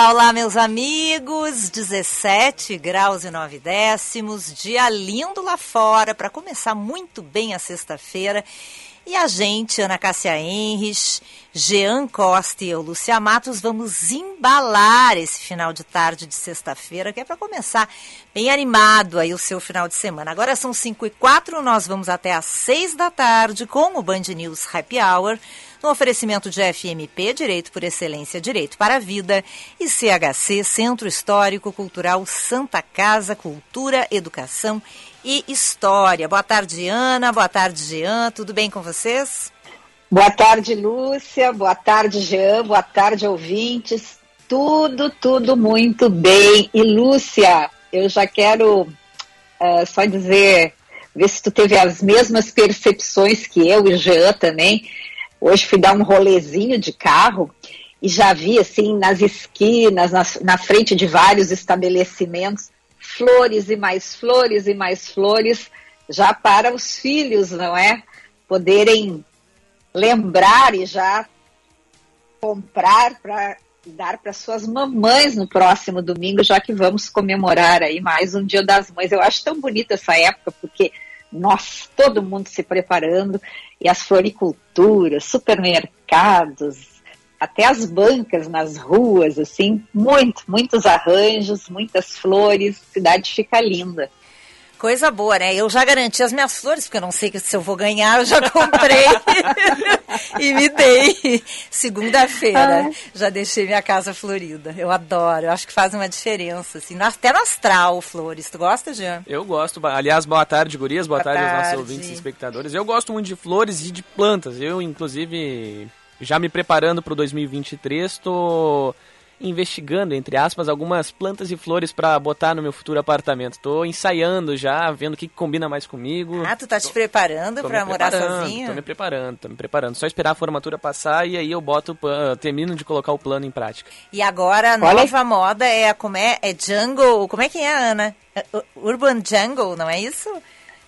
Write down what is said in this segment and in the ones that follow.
Olá, olá, meus amigos. 17 graus e 9 décimos. Dia lindo lá fora para começar muito bem a sexta-feira. E a gente, Ana Cássia Henrich, Jean Costa e eu, Lúcia Matos, vamos embalar esse final de tarde de sexta-feira, que é para começar bem animado aí o seu final de semana. Agora são 5 e 4, nós vamos até às 6 da tarde com o Band News Happy Hour no oferecimento de FMP, Direito por Excelência, Direito para a Vida, e CHC, Centro Histórico Cultural Santa Casa, Cultura, Educação e História. Boa tarde, Ana. Boa tarde, Jean. Tudo bem com vocês? Boa tarde, Lúcia. Boa tarde, Jean. Boa tarde, ouvintes. Tudo, tudo muito bem. E, Lúcia, eu já quero uh, só dizer, ver se tu teve as mesmas percepções que eu e Jean também Hoje fui dar um rolezinho de carro e já vi assim nas esquinas, na, na frente de vários estabelecimentos, flores e mais flores e mais flores, já para os filhos, não é? Poderem lembrar e já comprar para dar para suas mamães no próximo domingo, já que vamos comemorar aí mais um Dia das Mães. Eu acho tão bonita essa época, porque nós, todo mundo se preparando, e as floriculturas, supermercados, até as bancas nas ruas, assim, muito, muitos arranjos, muitas flores, a cidade fica linda. Coisa boa, né? Eu já garanti as minhas flores, porque eu não sei se eu vou ganhar, eu já comprei e me dei. Segunda-feira, ah. já deixei minha casa florida. Eu adoro, eu acho que faz uma diferença, assim, até no astral, flores. Tu gosta, Jean? Eu gosto. Aliás, boa tarde, gurias, boa, boa tarde, tarde aos nossos ouvintes e espectadores. Eu gosto muito de flores e de plantas. Eu, inclusive, já me preparando para o 2023, tô investigando, entre aspas, algumas plantas e flores para botar no meu futuro apartamento. Tô ensaiando já, vendo o que, combina mais comigo. Ah, tu tá te preparando para morar sozinho? Tô me preparando, tô me preparando. Só esperar a formatura passar e aí eu boto, uh, termino de colocar o plano em prática. E agora a nova moda é a como é, é jungle, como é que é, Ana? É, urban jungle, não é isso?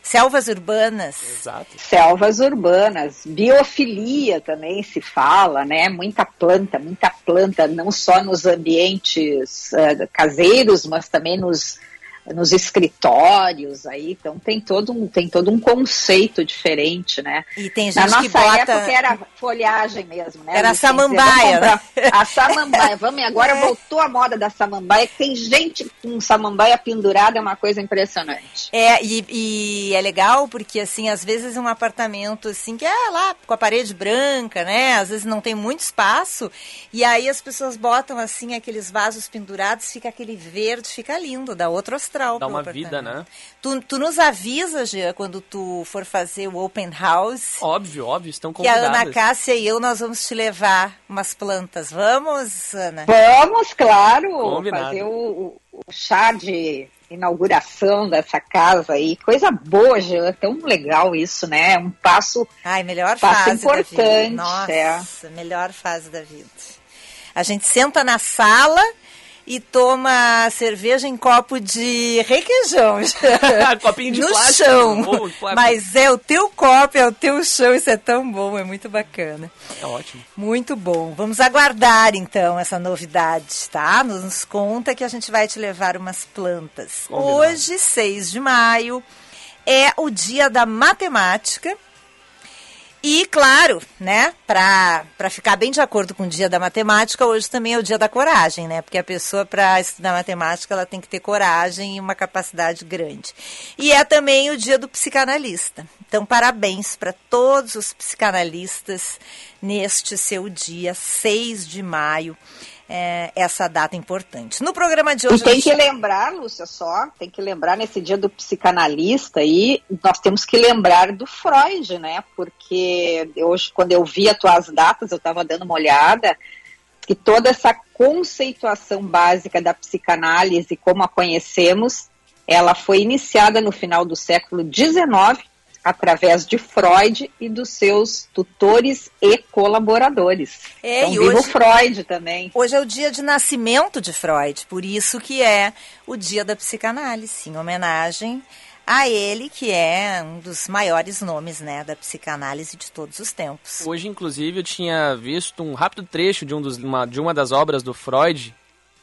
Selvas urbanas. Exato. Selvas urbanas. Biofilia também se fala, né? Muita planta, muita planta, não só nos ambientes uh, caseiros, mas também nos nos escritórios aí, então tem todo um, tem todo um conceito diferente, né? E tem gente Na nossa que bota... época era folhagem mesmo, né? Era a samambaia. Né? A samambaia, vamos, agora é. voltou a moda da samambaia, tem gente com samambaia pendurada, é uma coisa impressionante. É, e, e, é legal porque, assim, às vezes um apartamento, assim, que é lá com a parede branca, né? Às vezes não tem muito espaço, e aí as pessoas botam, assim, aqueles vasos pendurados, fica aquele verde, fica lindo, dá outro astral. Dá uma vida, né? Tu, tu nos avisa, Gia, quando tu for fazer o open house. Óbvio, óbvio, estão convidadas. Que a Ana Cássia e eu, nós vamos te levar umas plantas. Vamos, Ana? Vamos, claro. Combinado. Fazer o, o chá de inauguração dessa casa aí. Coisa boa, Jean. Tão legal isso, né? É um passo, Ai, melhor passo fase importante. Nossa, é. melhor fase da vida. A gente senta na sala e toma cerveja em copo de requeijão. Copinho de no plástico. chão. Mas é o teu copo, é o teu chão, isso é tão bom, é muito bacana. É ótimo. Muito bom. Vamos aguardar então essa novidade, tá? Nos conta que a gente vai te levar umas plantas. Combinado. Hoje, 6 de maio, é o dia da matemática. E, claro, né, para ficar bem de acordo com o dia da matemática, hoje também é o dia da coragem, né? Porque a pessoa, para estudar matemática, ela tem que ter coragem e uma capacidade grande. E é também o dia do psicanalista. Então, parabéns para todos os psicanalistas neste seu dia, 6 de maio. É, essa data importante. No programa de hoje. E tem que lembrar, Lúcia, só, tem que lembrar nesse dia do psicanalista aí, nós temos que lembrar do Freud, né? Porque hoje, quando eu vi as tuas datas, eu estava dando uma olhada, que toda essa conceituação básica da psicanálise, como a conhecemos, ela foi iniciada no final do século XIX através de Freud e dos seus tutores e colaboradores. É, então, e hoje, Freud também. Hoje é o dia de nascimento de Freud, por isso que é o dia da psicanálise, em homenagem a ele, que é um dos maiores nomes né, da psicanálise de todos os tempos. Hoje, inclusive, eu tinha visto um rápido trecho de, um dos, uma, de uma das obras do Freud,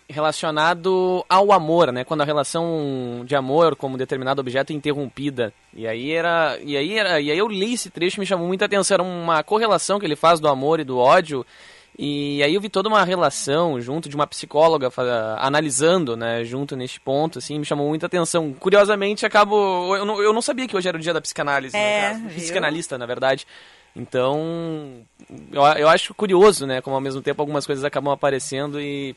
relacionado ao amor, né? Quando a relação de amor como determinado objeto é interrompida. E aí era, e aí era, e aí eu li esse trecho e me chamou muita atenção, era uma correlação que ele faz do amor e do ódio. E aí eu vi toda uma relação junto de uma psicóloga analisando, né, junto neste ponto, assim, me chamou muita atenção. Curiosamente, acabo eu não, eu não sabia que hoje era o dia da psicanálise, é, né, psicanalista, na verdade. Então, eu, eu acho curioso, né, como ao mesmo tempo algumas coisas acabam aparecendo e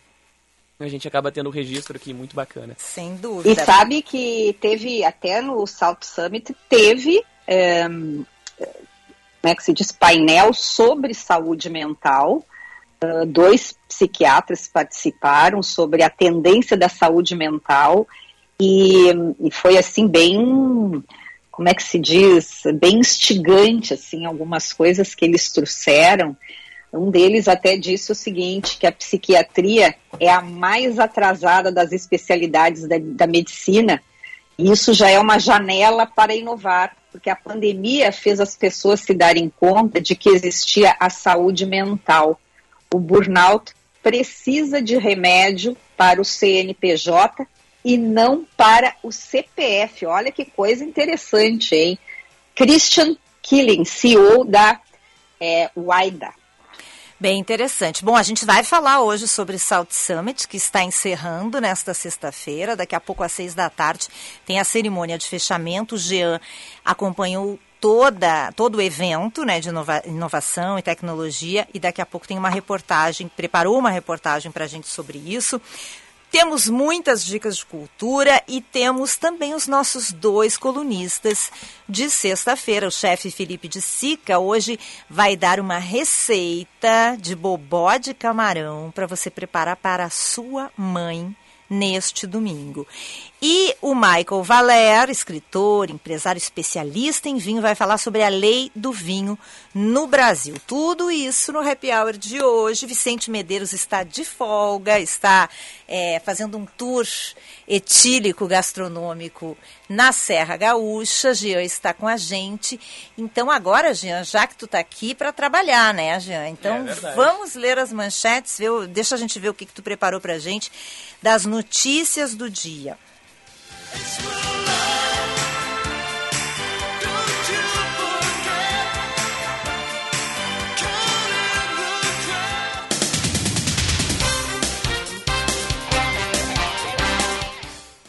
a gente acaba tendo um registro aqui muito bacana. Sem dúvida. E sabe que teve, até no South Summit, teve, é, como é que se diz, painel sobre saúde mental. Uh, dois psiquiatras participaram sobre a tendência da saúde mental e, e foi assim bem como é que se diz, bem instigante, assim, algumas coisas que eles trouxeram. Um deles até disse o seguinte, que a psiquiatria é a mais atrasada das especialidades da, da medicina, e isso já é uma janela para inovar, porque a pandemia fez as pessoas se darem conta de que existia a saúde mental. O burnout precisa de remédio para o CNPJ e não para o CPF. Olha que coisa interessante, hein? Christian Killing, CEO da é, WIDA. Bem interessante. Bom, a gente vai falar hoje sobre South Summit, que está encerrando nesta sexta-feira. Daqui a pouco, às seis da tarde, tem a cerimônia de fechamento. O Jean acompanhou toda, todo o evento né, de inova, inovação e tecnologia e daqui a pouco tem uma reportagem, preparou uma reportagem para a gente sobre isso. Temos muitas dicas de cultura e temos também os nossos dois colunistas de sexta-feira. O chefe Felipe de Sica hoje vai dar uma receita de bobó de camarão para você preparar para a sua mãe neste domingo. E o Michael Valer, escritor, empresário especialista em vinho, vai falar sobre a lei do vinho no Brasil. Tudo isso no Happy Hour de hoje. Vicente Medeiros está de folga, está é, fazendo um tour etílico gastronômico na Serra Gaúcha. Jean está com a gente. Então agora, Jean, já que tu está aqui para trabalhar, né, Jean? Então é vamos ler as manchetes, ver, deixa a gente ver o que, que tu preparou para a gente das notícias do dia. It's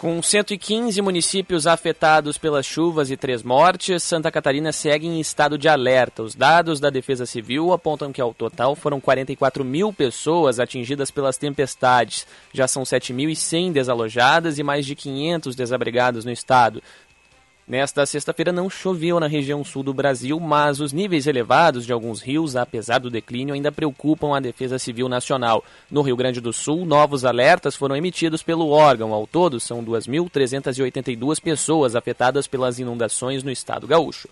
Com 115 municípios afetados pelas chuvas e três mortes, Santa Catarina segue em estado de alerta. Os dados da Defesa Civil apontam que ao total foram 44 mil pessoas atingidas pelas tempestades. Já são 7.100 desalojadas e mais de 500 desabrigados no estado. Nesta sexta-feira não choveu na região sul do Brasil, mas os níveis elevados de alguns rios, apesar do declínio, ainda preocupam a Defesa Civil Nacional. No Rio Grande do Sul, novos alertas foram emitidos pelo órgão. Ao todo, são 2.382 pessoas afetadas pelas inundações no estado gaúcho.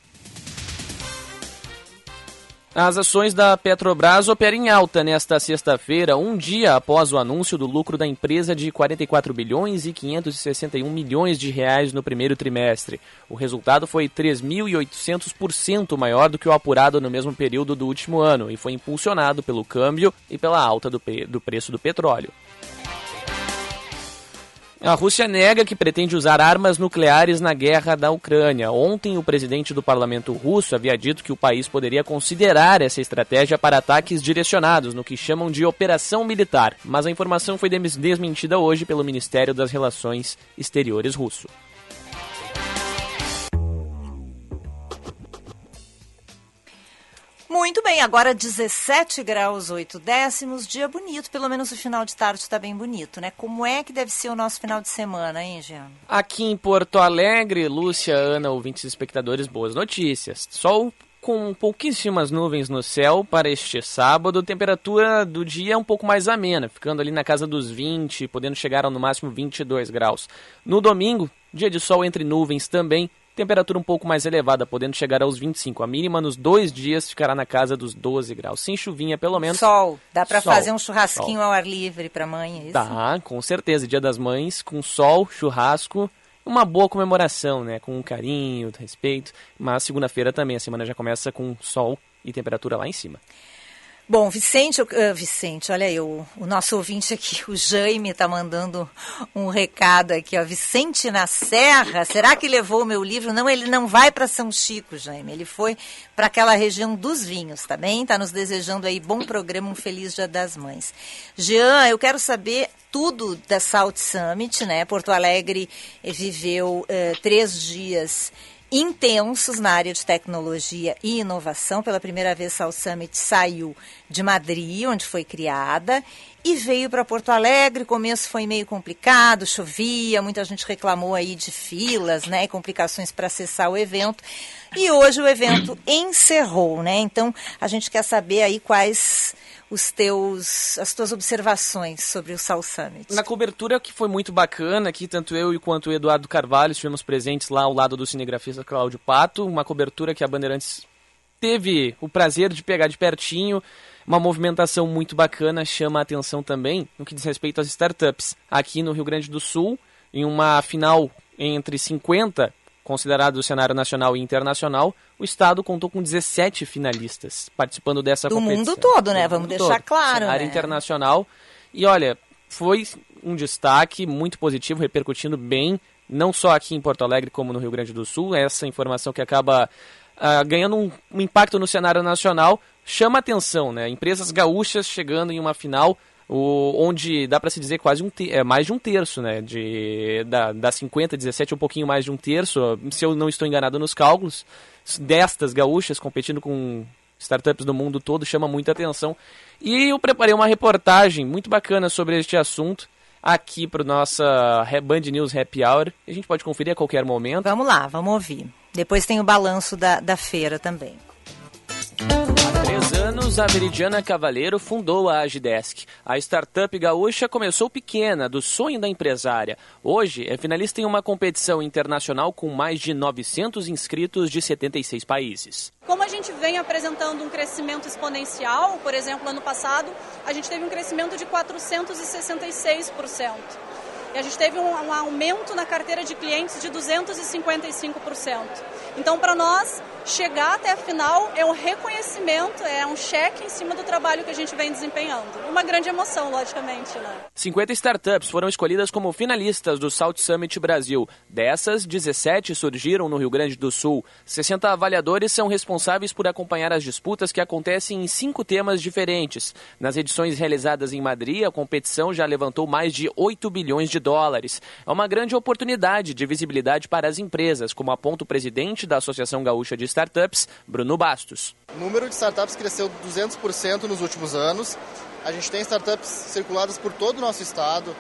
As ações da Petrobras operam em alta nesta sexta-feira, um dia após o anúncio do lucro da empresa de 44 bilhões e 561 milhões de reais no primeiro trimestre. O resultado foi 3.800% maior do que o apurado no mesmo período do último ano e foi impulsionado pelo câmbio e pela alta do, do preço do petróleo. A Rússia nega que pretende usar armas nucleares na guerra da Ucrânia. Ontem, o presidente do parlamento russo havia dito que o país poderia considerar essa estratégia para ataques direcionados no que chamam de operação militar, mas a informação foi desmentida hoje pelo Ministério das Relações Exteriores russo. Muito bem, agora 17 graus 8 décimos, dia bonito, pelo menos o final de tarde está bem bonito, né? Como é que deve ser o nosso final de semana, hein, Jean? Aqui em Porto Alegre, Lúcia, Ana, ouvintes e espectadores, boas notícias. Sol com pouquíssimas nuvens no céu para este sábado, temperatura do dia é um pouco mais amena, ficando ali na casa dos 20, podendo chegar ao no máximo 22 graus. No domingo, dia de sol entre nuvens também, Temperatura um pouco mais elevada, podendo chegar aos 25. A mínima nos dois dias ficará na casa dos 12 graus. Sem chuvinha, pelo menos. Sol. Dá para fazer um churrasquinho sol. ao ar livre para mãe, é isso? Tá, com certeza. Dia das Mães, com sol, churrasco uma boa comemoração, né? Com carinho, respeito. Mas segunda-feira também, a semana já começa com sol e temperatura lá em cima. Bom, Vicente, uh, Vicente, olha aí, o, o, nosso ouvinte aqui, o Jaime, está mandando um recado aqui, ó. Vicente na Serra, será que levou o meu livro? Não, ele não vai para São Chico, Jaime. Ele foi para aquela região dos vinhos, tá bem? Está nos desejando aí bom programa, um feliz Dia das Mães. Jean, eu quero saber tudo da Salt Summit, né? Porto Alegre viveu uh, três dias intensos na área de tecnologia e inovação. Pela primeira vez, a Summit saiu de Madrid, onde foi criada, e veio para Porto Alegre. O começo foi meio complicado, chovia, muita gente reclamou aí de filas, né, complicações para acessar o evento. E hoje o evento encerrou, né? Então a gente quer saber aí quais os teus, as tuas observações sobre o Sal Summit. Na cobertura que foi muito bacana, aqui tanto eu quanto o Eduardo Carvalho estivemos presentes lá ao lado do cinegrafista Cláudio Pato, uma cobertura que a Bandeirantes teve o prazer de pegar de pertinho, uma movimentação muito bacana, chama a atenção também no que diz respeito às startups. Aqui no Rio Grande do Sul, em uma final entre 50 considerado do cenário nacional e internacional, o estado contou com 17 finalistas participando dessa do competição. Do mundo todo, né? Vamos deixar todo. claro. Cenário né? internacional. E olha, foi um destaque muito positivo, repercutindo bem, não só aqui em Porto Alegre, como no Rio Grande do Sul. Essa informação que acaba uh, ganhando um, um impacto no cenário nacional chama atenção, né? Empresas gaúchas chegando em uma final o, onde dá para se dizer quase um é, mais de um terço, né? De, da, da 50, 17, um pouquinho mais de um terço, se eu não estou enganado nos cálculos, destas gaúchas competindo com startups do mundo todo, chama muita atenção. E eu preparei uma reportagem muito bacana sobre este assunto aqui para nossa Band News Happy Hour. A gente pode conferir a qualquer momento. Vamos lá, vamos ouvir. Depois tem o balanço da, da feira também anos, a Veridiana Cavaleiro fundou a Agidesk. A startup gaúcha começou pequena, do sonho da empresária. Hoje é finalista em uma competição internacional com mais de 900 inscritos de 76 países. Como a gente vem apresentando um crescimento exponencial, por exemplo, ano passado, a gente teve um crescimento de 466%. E a gente teve um, um aumento na carteira de clientes de 255%. Então, para nós, chegar até a final é um reconhecimento, é um cheque em cima do trabalho que a gente vem desempenhando. Uma grande emoção, logicamente, né? 50 startups foram escolhidas como finalistas do South Summit Brasil. Dessas, 17 surgiram no Rio Grande do Sul. 60 avaliadores são responsáveis por acompanhar as disputas que acontecem em cinco temas diferentes. Nas edições realizadas em Madrid, a competição já levantou mais de 8 bilhões de dólares. É uma grande oportunidade de visibilidade para as empresas, como aponta o presidente da Associação Gaúcha de Startups, Bruno Bastos. O número de startups cresceu 200% nos últimos anos. A gente tem startups circuladas por todo o nosso estado,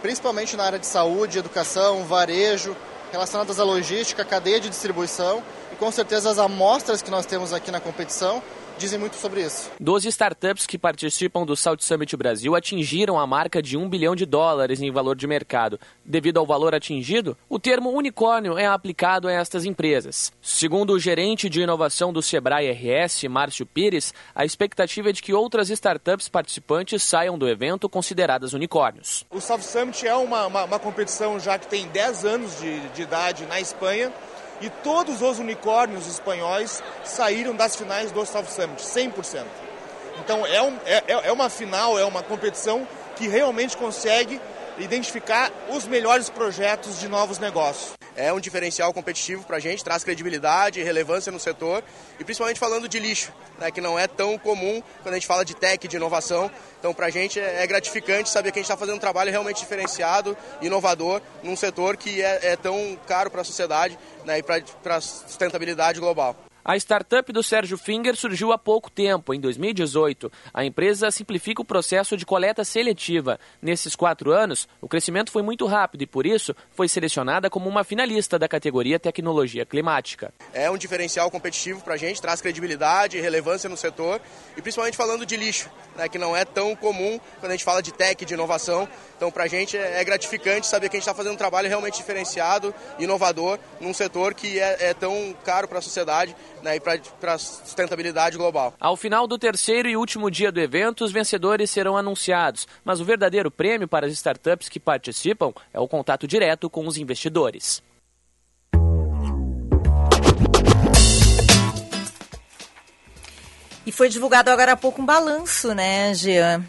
principalmente na área de saúde, educação, varejo, relacionadas à logística, cadeia de distribuição e com certeza as amostras que nós temos aqui na competição dizem muito sobre isso. Doze startups que participam do South Summit Brasil atingiram a marca de um bilhão de dólares em valor de mercado. Devido ao valor atingido, o termo unicórnio é aplicado a estas empresas. Segundo o gerente de inovação do Sebrae RS, Márcio Pires, a expectativa é de que outras startups participantes saiam do evento consideradas unicórnios. O South Summit é uma, uma, uma competição já que tem 10 anos de, de idade na Espanha e todos os unicórnios espanhóis saíram das finais do South Summit, 100%. Então é, um, é, é uma final, é uma competição que realmente consegue identificar os melhores projetos de novos negócios. É um diferencial competitivo para a gente, traz credibilidade e relevância no setor, e principalmente falando de lixo, né, que não é tão comum quando a gente fala de tech, de inovação. Então, para a gente é gratificante saber que a gente está fazendo um trabalho realmente diferenciado, inovador, num setor que é, é tão caro para a sociedade né, e para a sustentabilidade global. A startup do Sérgio Finger surgiu há pouco tempo, em 2018. A empresa simplifica o processo de coleta seletiva. Nesses quatro anos, o crescimento foi muito rápido e, por isso, foi selecionada como uma finalista da categoria Tecnologia Climática. É um diferencial competitivo para a gente, traz credibilidade e relevância no setor, e principalmente falando de lixo, né, que não é tão comum quando a gente fala de tech, de inovação. Então, para a gente é gratificante saber que a gente está fazendo um trabalho realmente diferenciado, inovador, num setor que é, é tão caro para a sociedade né, e para a sustentabilidade global. Ao final do terceiro e último dia do evento, os vencedores serão anunciados, mas o verdadeiro prêmio para as startups que participam é o contato direto com os investidores. E foi divulgado agora há pouco um balanço, né, Jean,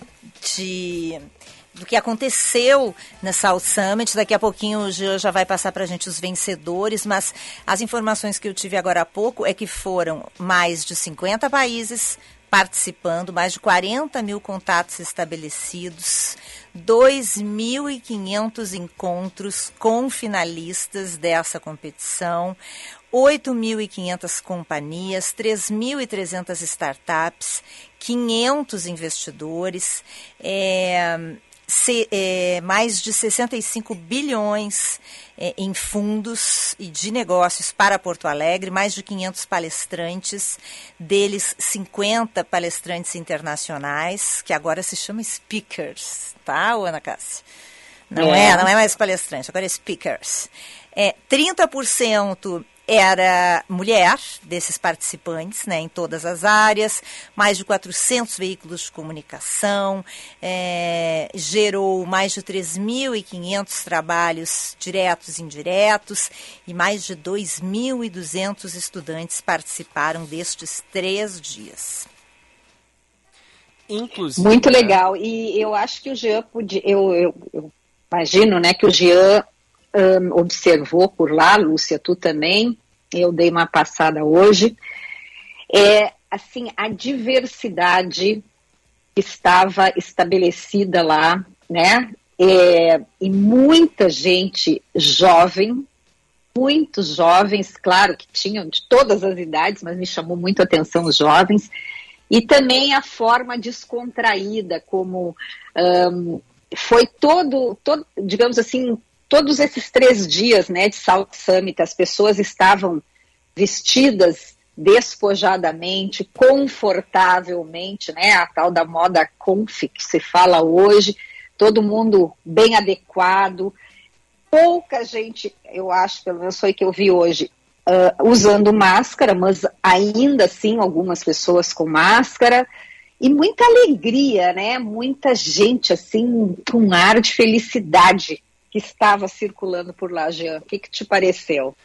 de do que aconteceu na South Summit. Daqui a pouquinho o Jean já vai passar para a gente os vencedores, mas as informações que eu tive agora há pouco é que foram mais de 50 países participando, mais de 40 mil contatos estabelecidos, 2.500 encontros com finalistas dessa competição, 8.500 companhias, 3.300 startups, 500 investidores, é, se, é, mais de 65 bilhões é, em fundos e de negócios para Porto Alegre, mais de 500 palestrantes, deles 50 palestrantes internacionais, que agora se chama speakers, tá, Ana Cássia? Não é. é, não é mais palestrante, agora é speakers. É, 30% era mulher desses participantes, né, em todas as áreas, mais de 400 veículos de comunicação, é, gerou mais de 3.500 trabalhos diretos e indiretos e mais de 2.200 estudantes participaram destes três dias. Inclusive, Muito né? legal. E eu acho que o Jean podia, eu, eu, eu imagino, né, que o Jean um, observou por lá, Lúcia, tu também, eu dei uma passada hoje, é assim a diversidade que estava estabelecida lá, né? É, e muita gente jovem, muitos jovens, claro que tinham de todas as idades, mas me chamou muito a atenção os jovens, e também a forma descontraída como um, foi todo, todo, digamos assim, todos esses três dias né, de South Summit, as pessoas estavam vestidas despojadamente, confortavelmente, né, a tal da moda conf que se fala hoje, todo mundo bem adequado, pouca gente, eu acho, pelo menos foi que eu vi hoje, uh, usando máscara, mas ainda assim algumas pessoas com máscara, e muita alegria, né, muita gente assim, com um ar de felicidade, que estava circulando por lá, Jean. O que, que te pareceu?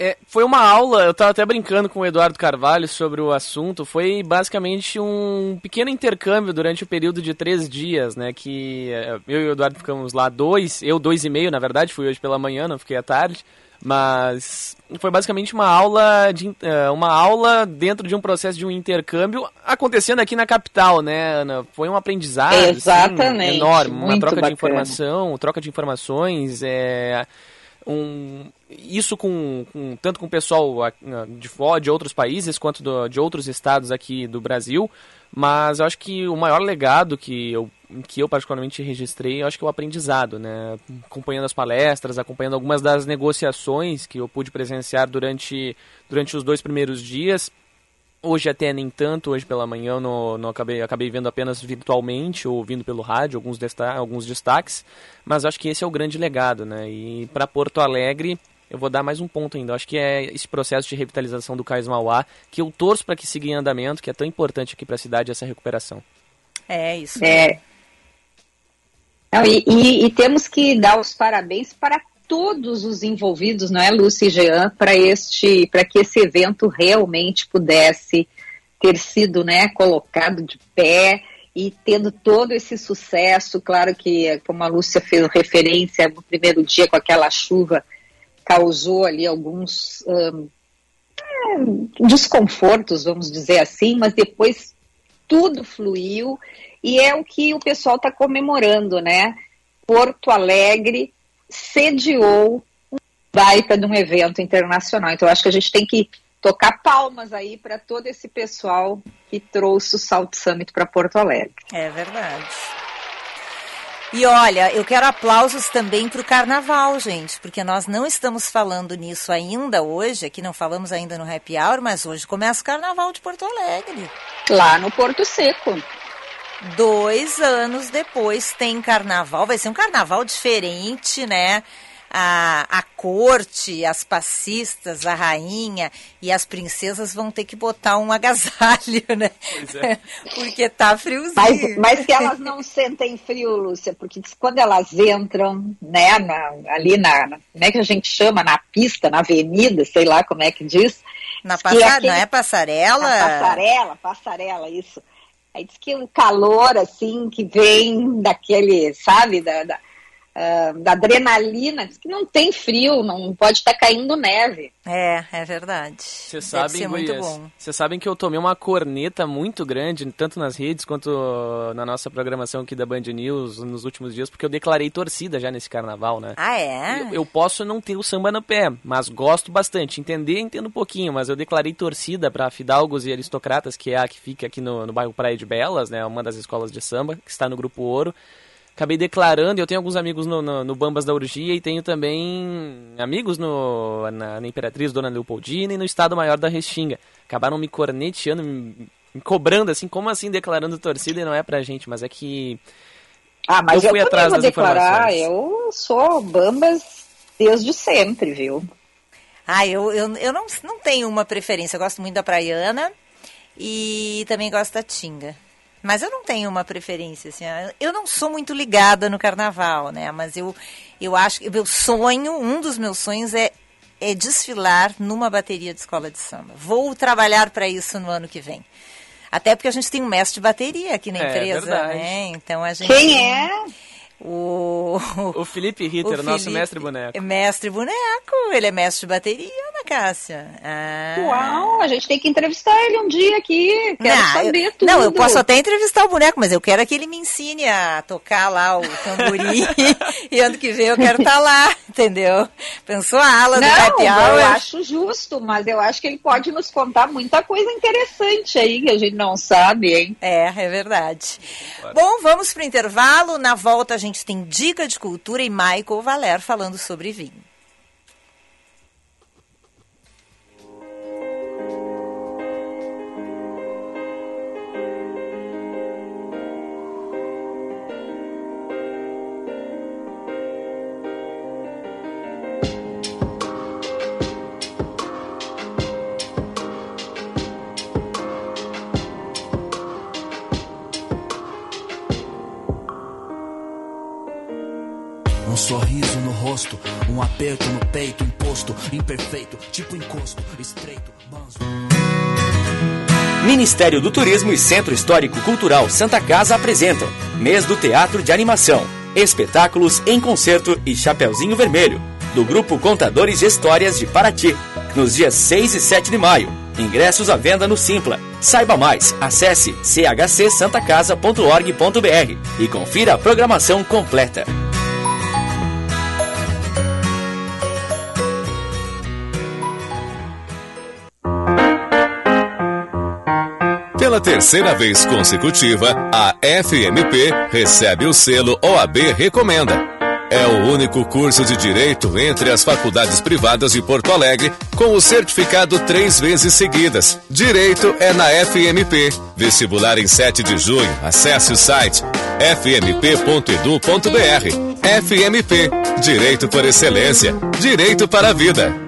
É, foi uma aula, eu estava até brincando com o Eduardo Carvalho sobre o assunto, foi basicamente um pequeno intercâmbio durante o período de três dias, né, que é, eu e o Eduardo ficamos lá dois, eu dois e meio, na verdade, fui hoje pela manhã, não fiquei à tarde, mas foi basicamente uma aula, de, é, uma aula dentro de um processo de um intercâmbio acontecendo aqui na capital, né, Ana? Foi um aprendizado assim, Exatamente, assim, enorme, uma troca bacana. de informação, troca de informações, é um, isso com, com, tanto com o pessoal de fora, de outros países, quanto do, de outros estados aqui do Brasil, mas eu acho que o maior legado que eu, que eu particularmente registrei, eu acho que é o aprendizado, né? Acompanhando as palestras, acompanhando algumas das negociações que eu pude presenciar durante, durante os dois primeiros dias, Hoje até nem tanto, hoje pela manhã não, não acabei, acabei vendo apenas virtualmente ou ouvindo pelo rádio alguns, desta alguns destaques, mas acho que esse é o grande legado, né? E para Porto Alegre, eu vou dar mais um ponto ainda. Acho que é esse processo de revitalização do Cais Mauá, que eu torço para que siga em andamento, que é tão importante aqui para a cidade essa recuperação. É isso. É. Não, e, e, e, temos que dar os parabéns para todos os envolvidos, não é, Lúcia e Jean, para este, para que esse evento realmente pudesse ter sido, né, colocado de pé e tendo todo esse sucesso, claro que, como a Lúcia fez referência no primeiro dia com aquela chuva, causou ali alguns um, é, desconfortos, vamos dizer assim, mas depois tudo fluiu e é o que o pessoal está comemorando, né? Porto Alegre sediou um baita de um evento internacional. Então, acho que a gente tem que tocar palmas aí para todo esse pessoal que trouxe o Salt Summit para Porto Alegre. É verdade. E olha, eu quero aplausos também para o carnaval, gente, porque nós não estamos falando nisso ainda hoje, aqui não falamos ainda no Happy Hour, mas hoje começa o carnaval de Porto Alegre. Lá no Porto Seco. Dois anos depois tem carnaval, vai ser um carnaval diferente, né? a, a corte, as passistas, a rainha e as princesas vão ter que botar um agasalho, né? Pois é. Porque tá friozinho. Mas, mas que elas não sentem frio, Lúcia, porque quando elas entram, né, na, ali na, na, como é que a gente chama, na pista, na avenida, sei lá como é que diz. Na passarela, não é passarela? Na passarela, passarela, isso. Aí diz que o calor, assim, que vem daquele, sabe, da, da uh, da adrenalina, que não tem frio, não pode estar tá caindo neve. É, é verdade. Vocês sabem, Vocês sabem que eu tomei uma corneta muito grande, tanto nas redes quanto na nossa programação aqui da Band News nos últimos dias, porque eu declarei torcida já nesse carnaval, né? Ah, é? Eu, eu posso não ter o samba no pé, mas gosto bastante. Entender, entendo um pouquinho, mas eu declarei torcida para Fidalgos e Aristocratas, que é a que fica aqui no, no bairro Praia de Belas, né? Uma das escolas de samba, que está no Grupo Ouro acabei declarando. Eu tenho alguns amigos no, no, no Bambas da Urgia e tenho também amigos no, na, na, Imperatriz Dona Leopoldina e no Estado Maior da Restinga. Acabaram me corneteando, me, me, cobrando assim, como assim declarando torcida e não é pra gente, mas é que. Ah, mas eu, fui eu atrás vou declarar, eu sou Bambas desde sempre, viu? Ah, eu, eu, eu não, não tenho uma preferência. Eu gosto muito da Praiana e também gosto da Tinga. Mas eu não tenho uma preferência, assim. Eu não sou muito ligada no carnaval, né? Mas eu, eu acho que meu sonho, um dos meus sonhos é, é desfilar numa bateria de escola de samba. Vou trabalhar para isso no ano que vem. Até porque a gente tem um mestre de bateria aqui na é, empresa, verdade. né? Então a gente. Quem é? O, o Felipe Ritter, o nosso Felipe, mestre boneco. Mestre boneco, ele é mestre de bateria, Ana Cássia. Ah. Uau, a gente tem que entrevistar ele um dia aqui. Quero não, saber eu, tudo. Não, eu posso até entrevistar o boneco, mas eu quero que ele me ensine a tocar lá o tamborim. e ano que vem eu quero estar tá lá, entendeu? Pensou a ala não, do Happy Hour? Eu acho justo, mas eu acho que ele pode nos contar muita coisa interessante aí que a gente não sabe, hein? É, é verdade. Bom, vamos para o intervalo. Na volta a gente gente tem dica de cultura e Michael Valer falando sobre vinho. Rosto, um aperto no peito, imposto, imperfeito, tipo encosto, estreito, banzo. Ministério do Turismo e Centro Histórico Cultural Santa Casa apresentam Mês do Teatro de Animação, espetáculos em concerto e Chapeuzinho Vermelho, do Grupo Contadores de Histórias de Paraty, nos dias 6 e 7 de maio. Ingressos à venda no Simpla. Saiba mais, acesse chcsantacasa.org.br e confira a programação completa. Terceira vez consecutiva, a FMP recebe o selo OAB Recomenda. É o único curso de direito entre as faculdades privadas de Porto Alegre com o certificado três vezes seguidas. Direito é na FMP. Vestibular em 7 de junho. Acesse o site fmp.edu.br. FMP. Direito por excelência. Direito para a vida.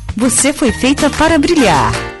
você foi feita para brilhar.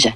Лиза.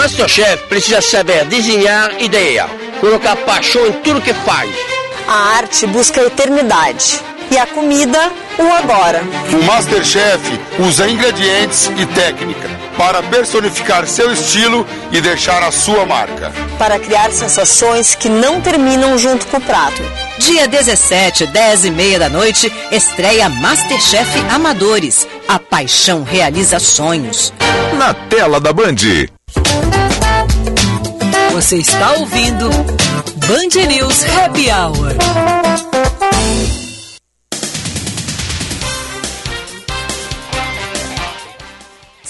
O Masterchef precisa saber desenhar ideia, colocar paixão em tudo que faz. A arte busca a eternidade e a comida, o agora. O Masterchef usa ingredientes e técnica para personificar seu estilo e deixar a sua marca. Para criar sensações que não terminam junto com o prato. Dia 17, 10 e meia da noite, estreia Masterchef Amadores. A paixão realiza sonhos. Na tela da Band. Você está ouvindo Band News Happy Hour.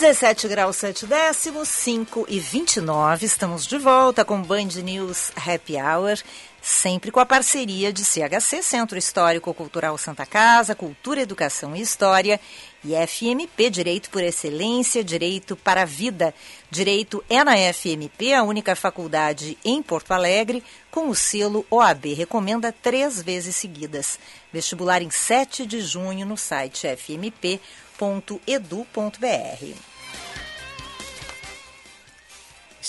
Dezessete graus sete décimos, 5 e 29. Estamos de volta com Band News Happy Hour sempre com a parceria de CHC, Centro Histórico Cultural Santa Casa, Cultura, Educação e História, e FMP, Direito por Excelência, Direito para a Vida. Direito é na FMP, a única faculdade em Porto Alegre, com o selo OAB Recomenda três vezes seguidas. Vestibular em 7 de junho no site fmp.edu.br.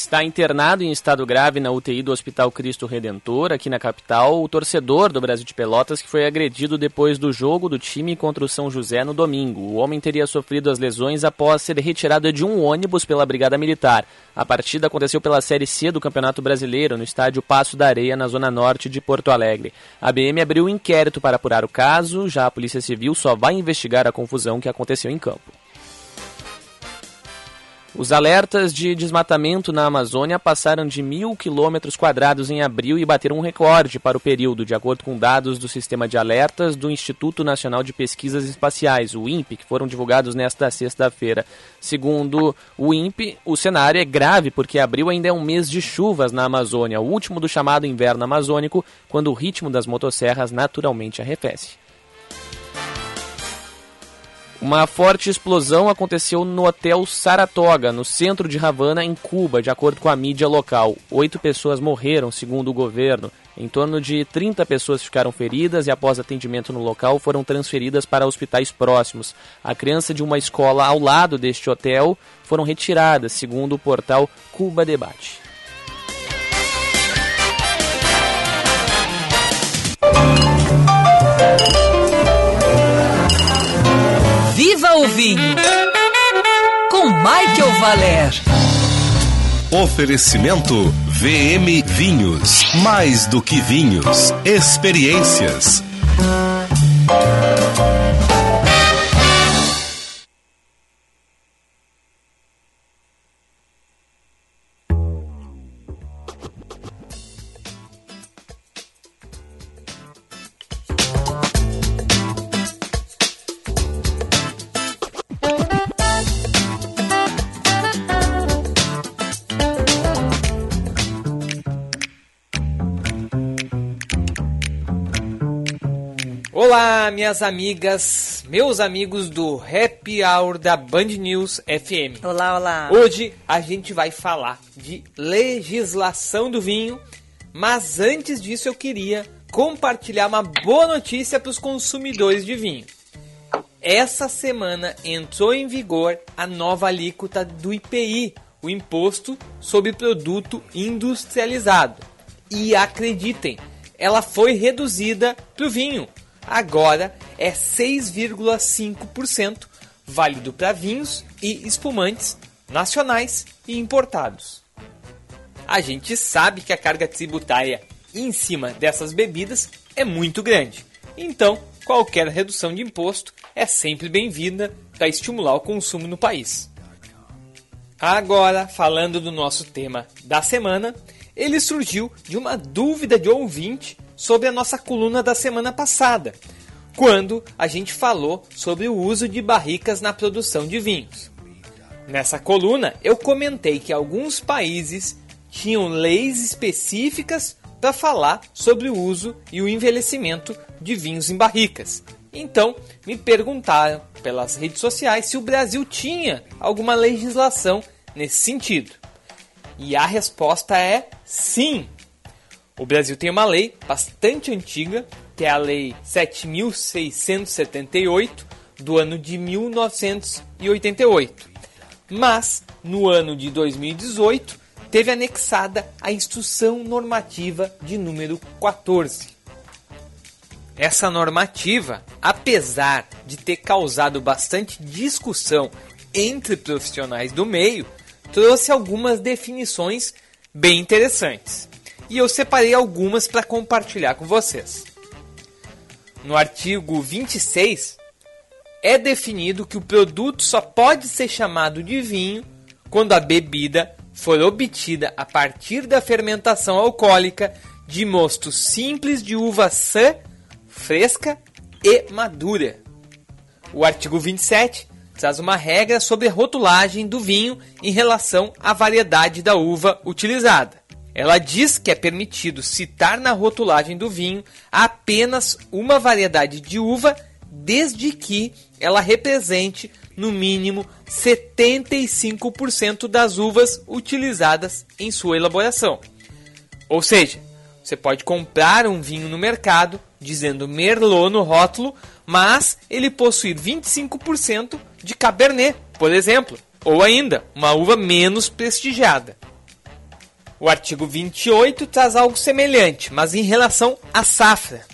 Está internado em estado grave na UTI do Hospital Cristo Redentor, aqui na capital, o torcedor do Brasil de Pelotas que foi agredido depois do jogo do time contra o São José no domingo. O homem teria sofrido as lesões após ser retirado de um ônibus pela Brigada Militar. A partida aconteceu pela Série C do Campeonato Brasileiro, no estádio Passo da Areia, na zona norte de Porto Alegre. A BM abriu um inquérito para apurar o caso, já a Polícia Civil só vai investigar a confusão que aconteceu em campo. Os alertas de desmatamento na Amazônia passaram de mil quilômetros quadrados em abril e bateram um recorde para o período, de acordo com dados do sistema de alertas do Instituto Nacional de Pesquisas Espaciais, o INPE, que foram divulgados nesta sexta-feira. Segundo o INPE, o cenário é grave porque abril ainda é um mês de chuvas na Amazônia, o último do chamado inverno amazônico, quando o ritmo das motosserras naturalmente arrefece. Uma forte explosão aconteceu no Hotel Saratoga, no centro de Havana, em Cuba, de acordo com a mídia local. Oito pessoas morreram, segundo o governo. Em torno de 30 pessoas ficaram feridas e, após atendimento no local, foram transferidas para hospitais próximos. A criança de uma escola ao lado deste hotel foram retiradas, segundo o portal Cuba Debate. Viva o vinho! Com Michael Valer. Oferecimento VM Vinhos. Mais do que vinhos, experiências. Minhas amigas, meus amigos do Happy Hour da Band News FM. Olá, olá. Hoje a gente vai falar de legislação do vinho, mas antes disso eu queria compartilhar uma boa notícia para os consumidores de vinho. Essa semana entrou em vigor a nova alíquota do IPI, o Imposto sobre Produto Industrializado. E acreditem, ela foi reduzida para o vinho agora é 6,5%, válido para vinhos e espumantes nacionais e importados. A gente sabe que a carga tributária em cima dessas bebidas é muito grande, então qualquer redução de imposto é sempre bem-vinda para estimular o consumo no país. Agora, falando do nosso tema da semana, ele surgiu de uma dúvida de ouvinte sobre a nossa coluna da semana passada, quando a gente falou sobre o uso de barricas na produção de vinhos. Nessa coluna, eu comentei que alguns países tinham leis específicas para falar sobre o uso e o envelhecimento de vinhos em barricas. Então, me perguntaram pelas redes sociais se o Brasil tinha alguma legislação nesse sentido. E a resposta é sim. O Brasil tem uma lei bastante antiga, que é a Lei 7678 do ano de 1988. Mas, no ano de 2018, teve anexada a Instrução Normativa de número 14. Essa normativa, apesar de ter causado bastante discussão entre profissionais do meio, trouxe algumas definições bem interessantes. E eu separei algumas para compartilhar com vocês. No artigo 26, é definido que o produto só pode ser chamado de vinho quando a bebida for obtida a partir da fermentação alcoólica de mosto simples de uva sã, fresca e madura. O artigo 27 traz uma regra sobre a rotulagem do vinho em relação à variedade da uva utilizada. Ela diz que é permitido citar na rotulagem do vinho apenas uma variedade de uva, desde que ela represente no mínimo 75% das uvas utilizadas em sua elaboração. Ou seja, você pode comprar um vinho no mercado dizendo Merlot no rótulo, mas ele possuir 25% de Cabernet, por exemplo, ou ainda uma uva menos prestigiada. O artigo 28 traz algo semelhante, mas em relação à safra,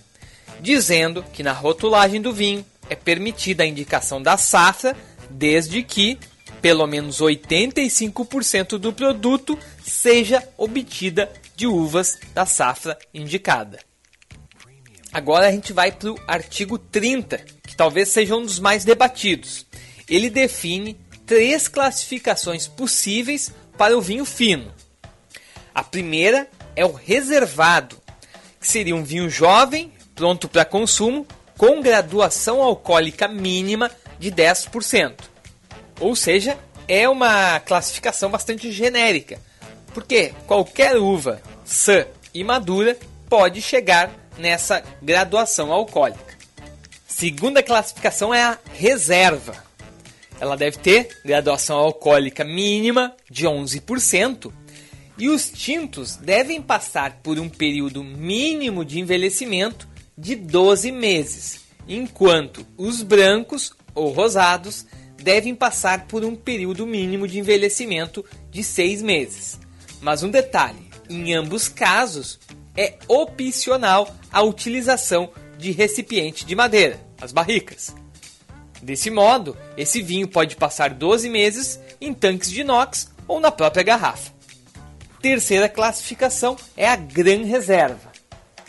dizendo que na rotulagem do vinho é permitida a indicação da safra desde que pelo menos 85% do produto seja obtida de uvas da safra indicada. Agora a gente vai para o artigo 30, que talvez seja um dos mais debatidos. Ele define três classificações possíveis para o vinho fino. A primeira é o reservado, que seria um vinho jovem, pronto para consumo, com graduação alcoólica mínima de 10%. Ou seja, é uma classificação bastante genérica, porque qualquer uva sã e madura pode chegar nessa graduação alcoólica. Segunda classificação é a reserva. Ela deve ter graduação alcoólica mínima de 11% e os tintos devem passar por um período mínimo de envelhecimento de 12 meses, enquanto os brancos ou rosados devem passar por um período mínimo de envelhecimento de 6 meses. Mas um detalhe: em ambos casos, é opcional a utilização de recipiente de madeira, as barricas. Desse modo, esse vinho pode passar 12 meses em tanques de inox ou na própria garrafa. Terceira classificação é a Gran Reserva.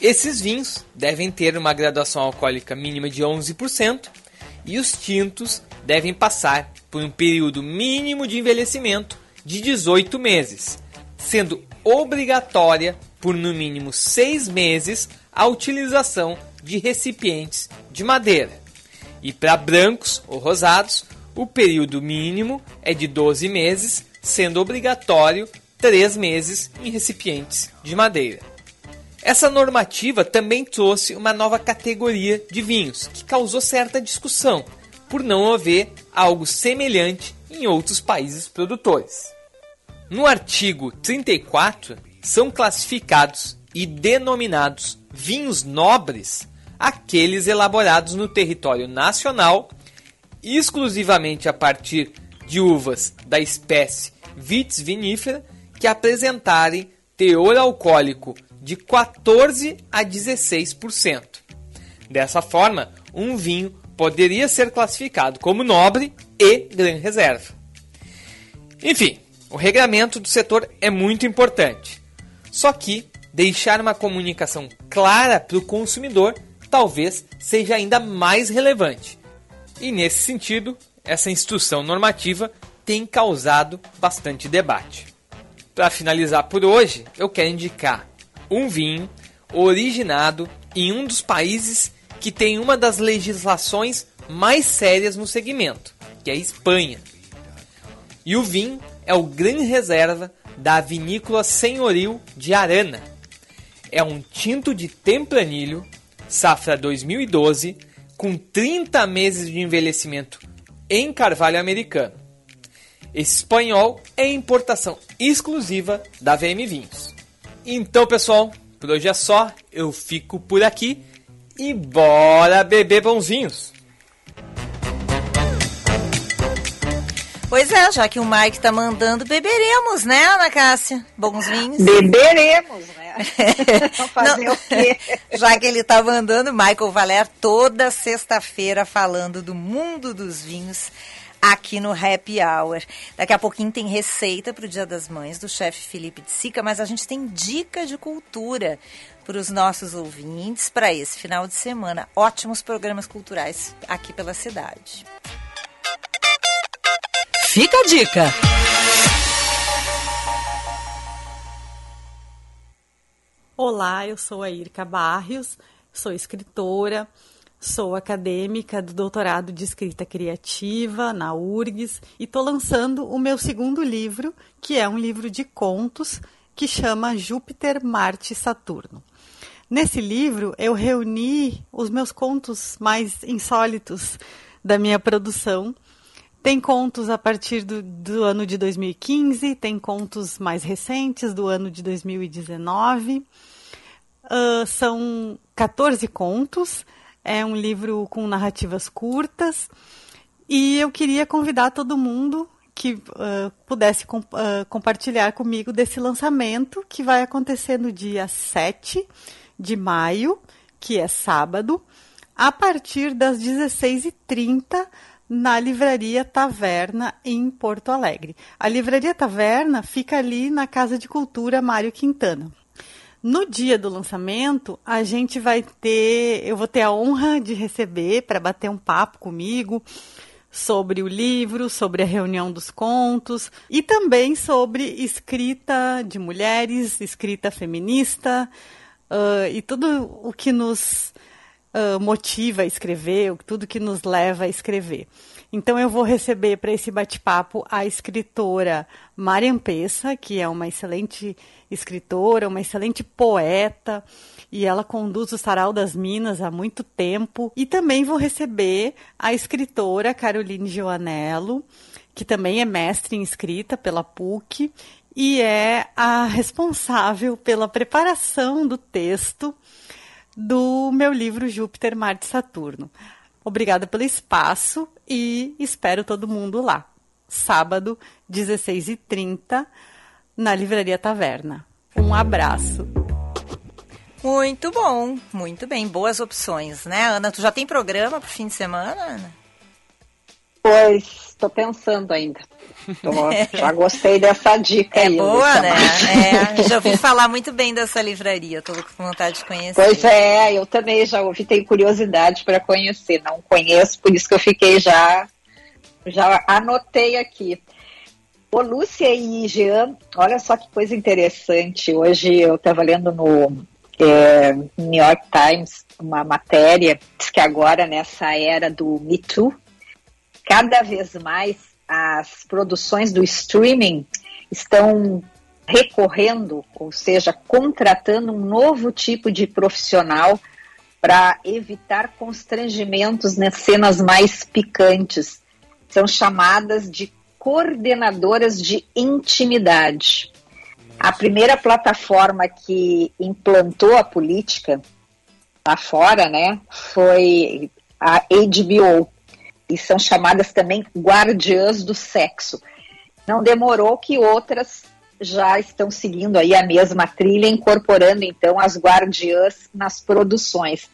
Esses vinhos devem ter uma graduação alcoólica mínima de 11% e os tintos devem passar por um período mínimo de envelhecimento de 18 meses, sendo obrigatória por no mínimo 6 meses a utilização de recipientes de madeira. E para brancos ou rosados, o período mínimo é de 12 meses, sendo obrigatório 3 meses em recipientes de madeira. Essa normativa também trouxe uma nova categoria de vinhos, que causou certa discussão, por não haver algo semelhante em outros países produtores. No artigo 34, são classificados e denominados vinhos nobres aqueles elaborados no território nacional exclusivamente a partir de uvas da espécie Vitis vinifera que apresentarem teor alcoólico de 14 a 16%. Dessa forma, um vinho poderia ser classificado como nobre e gran reserva. Enfim, o regramento do setor é muito importante. Só que deixar uma comunicação clara para o consumidor talvez seja ainda mais relevante. E nesse sentido, essa instrução normativa tem causado bastante debate. Para finalizar por hoje, eu quero indicar um vinho originado em um dos países que tem uma das legislações mais sérias no segmento, que é a Espanha. E o vinho é o Gran Reserva da vinícola Senhoril de Arana. É um tinto de tempranilho, safra 2012, com 30 meses de envelhecimento em carvalho americano. Espanhol é importação exclusiva da VM Vinhos. Então, pessoal, por hoje é só. Eu fico por aqui e bora beber bonzinhos. Pois é, já que o Mike tá mandando, beberemos, né, Ana Cássia? Bons vinhos. Beberemos, né? fazer Não, o quê? Já que ele tá mandando, Michael Valer toda sexta-feira falando do mundo dos vinhos aqui no Happy Hour. Daqui a pouquinho tem receita para o Dia das Mães do chefe Felipe de Sica, mas a gente tem dica de cultura para os nossos ouvintes para esse final de semana. Ótimos programas culturais aqui pela cidade. Fica a dica. Olá, eu sou a Irka Barrios, sou escritora, sou acadêmica do doutorado de escrita criativa na URGS e estou lançando o meu segundo livro, que é um livro de contos que chama Júpiter, Marte e Saturno. Nesse livro eu reuni os meus contos mais insólitos da minha produção tem contos a partir do, do, ano de 2015, tem contos mais recentes do ano de 2019. Uh, são 14 contos, é um livro com narrativas curtas. E eu queria convidar todo mundo que uh, pudesse com, uh, compartilhar comigo desse lançamento que vai acontecer no dia 7 de maio, que é sábado, a partir das 16h30 na Livraria Taverna, em Porto Alegre. A Livraria Taverna fica ali na Casa de Cultura Mário Quintana. No dia do lançamento, a gente vai ter, eu vou ter a honra de receber para bater um papo comigo sobre o livro, sobre a reunião dos contos e também sobre escrita de mulheres, escrita feminista uh, e tudo o que nos uh, motiva a escrever, tudo que nos leva a escrever. Então eu vou receber para esse bate-papo a escritora Mariam Pessa, que é uma excelente escritora, uma excelente poeta, e ela conduz o Sarau das Minas há muito tempo. E também vou receber a escritora Caroline Joanello, que também é mestre em escrita pela PUC e é a responsável pela preparação do texto do meu livro Júpiter, Marte e Saturno. Obrigada pelo espaço e espero todo mundo lá. Sábado, 16h30, na Livraria Taverna. Um abraço. Muito bom, muito bem. Boas opções, né, Ana? Tu já tem programa para o fim de semana, Ana? Pois, estou pensando ainda. Tô, já gostei dessa dica é aí. boa, né? É, já ouvi falar muito bem dessa livraria, estou com vontade de conhecer. Pois é, eu também já ouvi, tenho curiosidade para conhecer. Não conheço, por isso que eu fiquei já, já anotei aqui. Ô, Lúcia e Jean, olha só que coisa interessante. Hoje eu estava lendo no é, New York Times uma matéria, diz que agora nessa era do Me Too, cada vez mais as produções do streaming estão recorrendo, ou seja, contratando um novo tipo de profissional para evitar constrangimentos nas cenas mais picantes. São chamadas de coordenadoras de intimidade. A primeira plataforma que implantou a política lá fora, né, foi a HBO, e são chamadas também guardiãs do sexo. Não demorou que outras já estão seguindo aí a mesma trilha, incorporando então as guardiãs nas produções.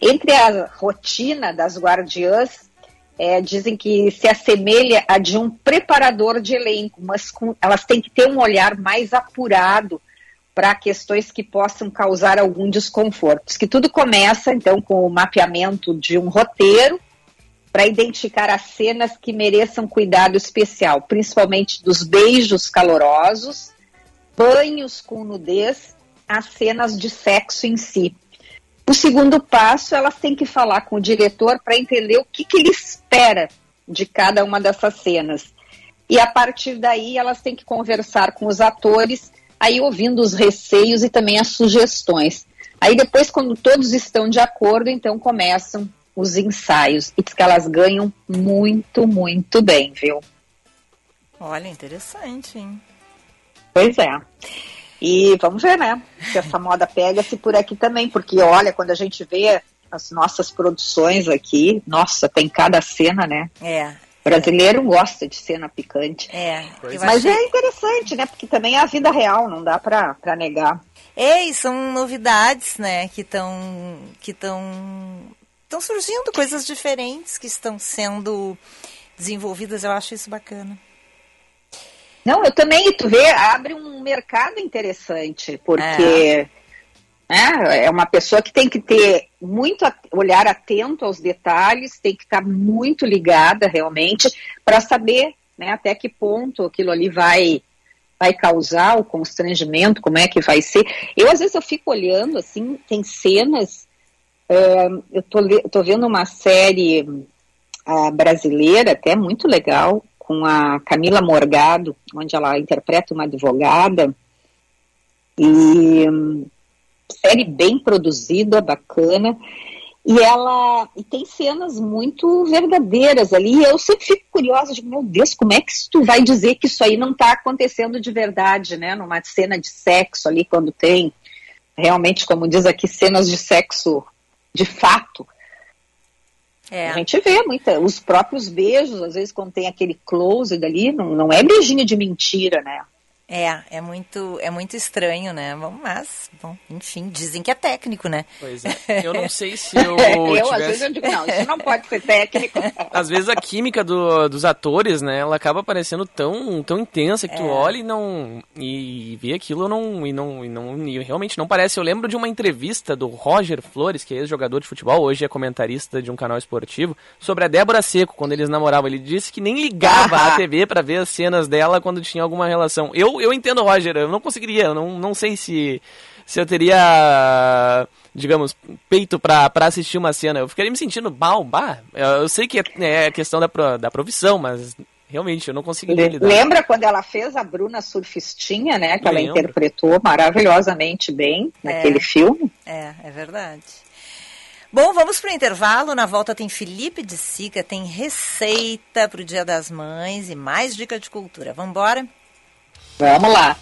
Entre a rotina das guardiãs é, dizem que se assemelha a de um preparador de elenco, mas com, elas têm que ter um olhar mais apurado para questões que possam causar algum desconforto. Que tudo começa, então, com o mapeamento de um roteiro para identificar as cenas que mereçam cuidado especial, principalmente dos beijos calorosos, banhos com nudez, as cenas de sexo em si. O segundo passo, elas têm que falar com o diretor para entender o que, que ele espera de cada uma dessas cenas. E a partir daí, elas têm que conversar com os atores, aí ouvindo os receios e também as sugestões. Aí depois, quando todos estão de acordo, então começam os ensaios. E diz que elas ganham muito, muito bem, viu? Olha, interessante, hein? Pois é. E vamos ver, né? Se essa moda pega-se por aqui também, porque olha, quando a gente vê as nossas produções aqui, nossa, tem cada cena, né? É. brasileiro gosta de cena picante. É. Mas achei... é interessante, né? Porque também é a vida real, não dá pra, pra negar. É, e são novidades, né? Que estão que estão estão surgindo coisas diferentes que estão sendo desenvolvidas. Eu acho isso bacana. Não, eu também, tu vê, abre um mercado interessante, porque é. É uma pessoa que tem que ter muito olhar atento aos detalhes, tem que estar muito ligada realmente para saber né, até que ponto aquilo ali vai vai causar o constrangimento, como é que vai ser. Eu, às vezes, eu fico olhando, assim, tem cenas, uh, eu tô, tô vendo uma série uh, brasileira, até muito legal, com a Camila Morgado, onde ela interpreta uma advogada. E série bem produzida, bacana. E ela e tem cenas muito verdadeiras ali. E eu sempre fico curiosa, de meu Deus, como é que tu vai dizer que isso aí não está acontecendo de verdade, né? Numa cena de sexo ali, quando tem realmente, como diz aqui, cenas de sexo de fato. É. A gente vê muita, os próprios beijos, às vezes quando tem aquele close dali, não, não é beijinho de mentira, né? É, é muito, é muito estranho, né? Mas, bom, enfim, dizem que é técnico, né? Pois é. Eu não sei se eu. eu, tivesse... às vezes, eu digo, não, isso não pode ser técnico. às vezes a química do, dos atores, né, ela acaba parecendo tão, tão intensa que é. tu olha e não. E vê aquilo não, e não. E não e realmente não parece. Eu lembro de uma entrevista do Roger Flores, que é ex-jogador de futebol, hoje é comentarista de um canal esportivo, sobre a Débora Seco, quando eles namoravam. Ele disse que nem ligava a TV para ver as cenas dela quando tinha alguma relação. Eu eu, entendo, Roger, eu não conseguiria, eu não, não sei se, se eu teria, digamos, peito pra, pra assistir uma cena. Eu ficaria me sentindo mal, bah, eu sei que é, é questão da, da profissão, mas realmente eu não conseguiria lidar. Lembra quando ela fez a Bruna Surfistinha, né, que ela interpretou maravilhosamente bem naquele é, filme? É, é verdade. Bom, vamos para o intervalo. Na volta tem Felipe de Sica, tem receita para o Dia das Mães e mais dica de cultura. Vamos embora? Vamos lá.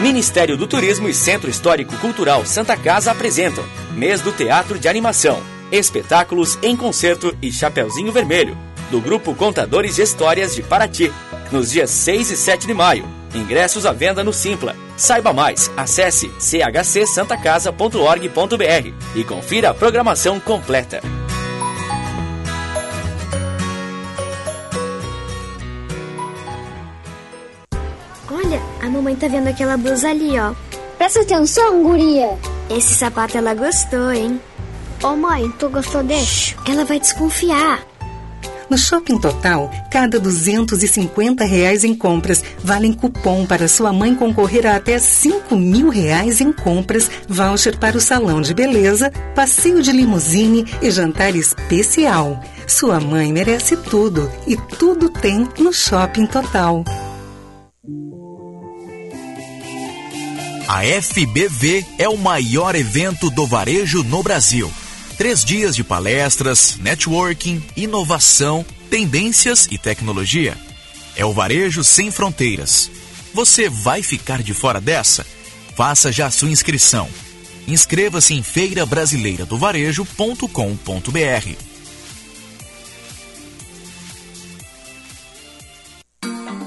Ministério do Turismo e Centro Histórico Cultural Santa Casa apresentam Mês do Teatro de Animação, espetáculos em concerto e Chapeuzinho Vermelho, do Grupo Contadores de Histórias de Paraty, nos dias 6 e 7 de maio. Ingressos à venda no Simpla. Saiba mais, acesse chcsantacasa.org.br e confira a programação completa. Olha, a mamãe tá vendo aquela blusa ali, ó. Presta atenção, guria. Esse sapato ela gostou, hein? Ô mãe, tu gostou desse? Ela vai desconfiar. No Shopping Total, cada 250 reais em compras valem cupom para sua mãe concorrer a até 5 mil reais em compras, voucher para o salão de beleza, passeio de limusine e jantar especial. Sua mãe merece tudo e tudo tem no Shopping Total. A FBV é o maior evento do varejo no Brasil. Três dias de palestras, networking, inovação, tendências e tecnologia. É o varejo sem fronteiras. Você vai ficar de fora dessa? Faça já sua inscrição. Inscreva-se em feirabrasileiradovarejo.com.br.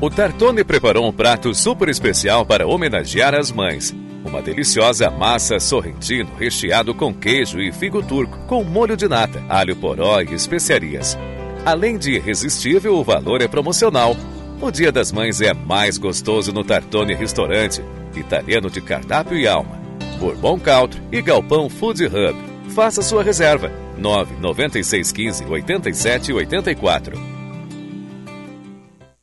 O Tartone preparou um prato super especial para homenagear as mães. Uma deliciosa massa sorrentino recheado com queijo e figo turco, com molho de nata, alho poró e especiarias. Além de irresistível, o valor é promocional. O Dia das Mães é mais gostoso no Tartone Restaurante, italiano de cardápio e alma. Bourbon Country e Galpão Food Hub. Faça sua reserva. 99615 8784.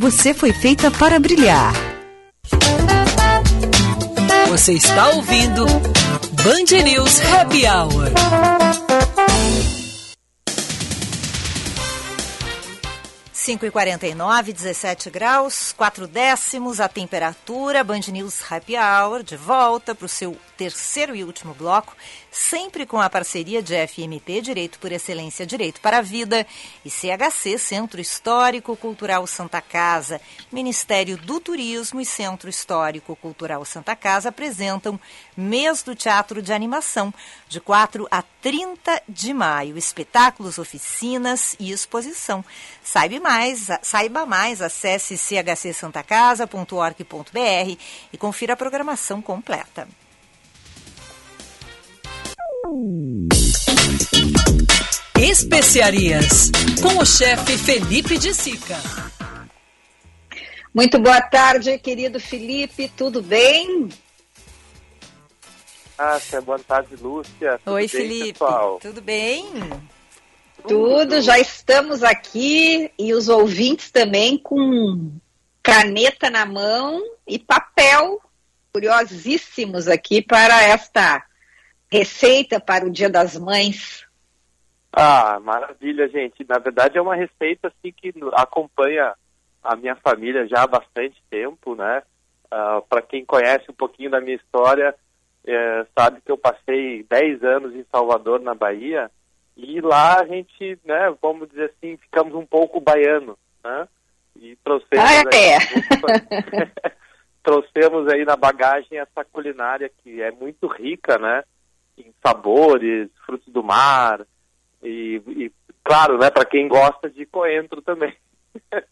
você foi feita para brilhar. Você está ouvindo Band News Happy Hour. Cinco e quarenta e nove, 17 graus, 4 décimos a temperatura. Band News Happy Hour de volta para o seu terceiro e último bloco sempre com a parceria de FMP Direito por Excelência Direito para a Vida e CHC Centro Histórico Cultural Santa Casa, Ministério do Turismo e Centro Histórico Cultural Santa Casa apresentam Mês do Teatro de Animação, de 4 a 30 de maio, espetáculos, oficinas e exposição. Saiba mais, saiba mais, acesse chcsantacasa.org.br e confira a programação completa. Especiarias, com o chefe Felipe de Sica. Muito boa tarde, querido Felipe, tudo bem? Ah, boa tarde, Lúcia. Tudo Oi, bem, Felipe. Pessoal? Tudo bem? Tudo, já estamos aqui e os ouvintes também com caneta na mão e papel, curiosíssimos aqui para esta receita para o Dia das Mães? Ah, maravilha, gente. Na verdade é uma receita assim que acompanha a minha família já há bastante tempo, né? Uh, ah, para quem conhece um pouquinho da minha história, é, sabe que eu passei 10 anos em Salvador, na Bahia, e lá a gente, né, vamos dizer assim, ficamos um pouco baiano, né? E trouxemos, ah, é. aí, trouxemos aí na bagagem essa culinária que é muito rica, né? Em sabores, frutos do mar e, e claro, né, para quem gosta de coentro também.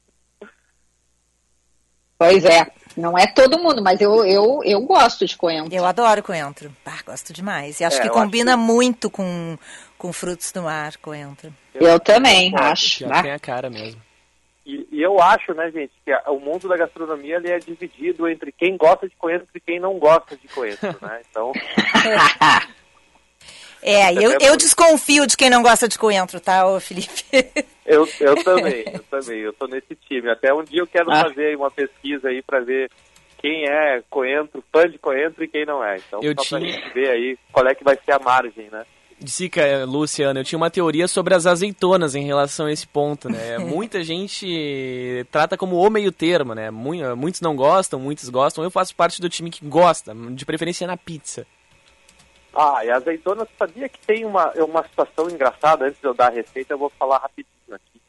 Pois é, não é todo mundo, mas eu, eu, eu gosto de coentro. Eu adoro coentro, ah, gosto demais. E acho é, que combina acho que... muito com, com frutos do mar, coentro. Eu, eu também, acho. Já tem a cara mesmo. E, e, eu acho, né, gente, que a, o mundo da gastronomia ele é dividido entre quem gosta de coentro e quem não gosta de coentro, né? Então. É, eu, eu desconfio de quem não gosta de coentro, tá, ô Felipe? Eu, eu também, eu também, eu tô nesse time. Até um dia eu quero ah. fazer uma pesquisa aí para ver quem é coentro, fã de coentro e quem não é. Então, eu só tinha... pra gente ver aí qual é que vai ser a margem, né? Sica, Luciano, eu tinha uma teoria sobre as azeitonas em relação a esse ponto, né? Muita gente trata como o meio termo, né? Muitos não gostam, muitos gostam. Eu faço parte do time que gosta, de preferência na pizza. Ah, e azeitona, sabia que tem uma, uma situação engraçada, antes de eu dar a receita, eu vou falar rapidinho aqui,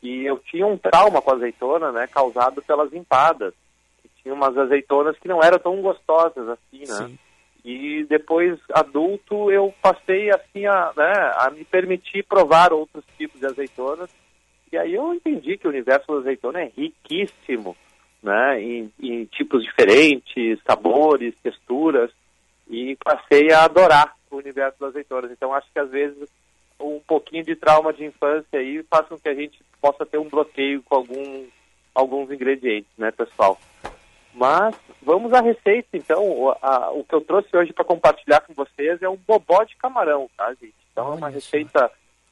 que eu tinha um trauma com azeitona, né, causado pelas empadas, que tinha umas azeitonas que não eram tão gostosas assim, né, Sim. e depois, adulto, eu passei assim a, né, a me permitir provar outros tipos de azeitonas, e aí eu entendi que o universo da azeitona é riquíssimo, né, em, em tipos diferentes, sabores, texturas, e passei a adorar o universo das azeitonas. Então acho que às vezes um pouquinho de trauma de infância aí faz com que a gente possa ter um bloqueio com algum, alguns ingredientes, né, pessoal? Mas vamos à receita, então. O, a, o que eu trouxe hoje para compartilhar com vocês é um bobó de camarão, tá, gente? Então é uma receita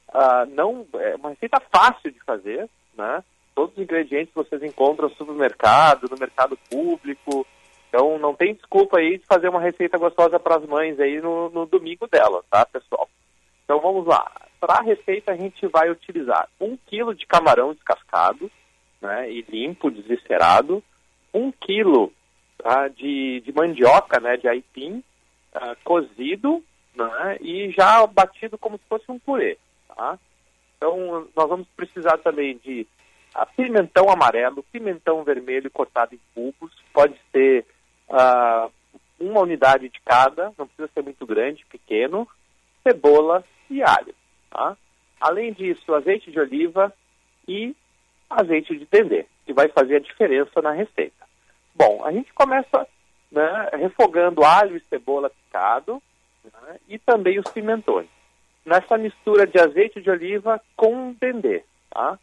uh, não é uma receita fácil de fazer, né? Todos os ingredientes vocês encontram no supermercado, no mercado público. Então não tem desculpa aí de fazer uma receita gostosa para as mães aí no, no domingo dela, tá, pessoal? Então vamos lá. Para a receita a gente vai utilizar um quilo de camarão descascado, né, e limpo, desviscerado, um quilo tá, de, de mandioca, né, de aipim, uh, cozido, né, e já batido como se fosse um purê, tá? Então nós vamos precisar também de uh, pimentão amarelo, pimentão vermelho cortado em cubos, pode ser uh, uma unidade de cada, não precisa ser muito grande, pequeno, cebola e alho. Tá? Além disso, azeite de oliva e azeite de dendê, que vai fazer a diferença na receita. Bom, a gente começa né, refogando alho e cebola picado né, e também os pimentões. Nessa mistura de azeite de oliva com dendê. Tá?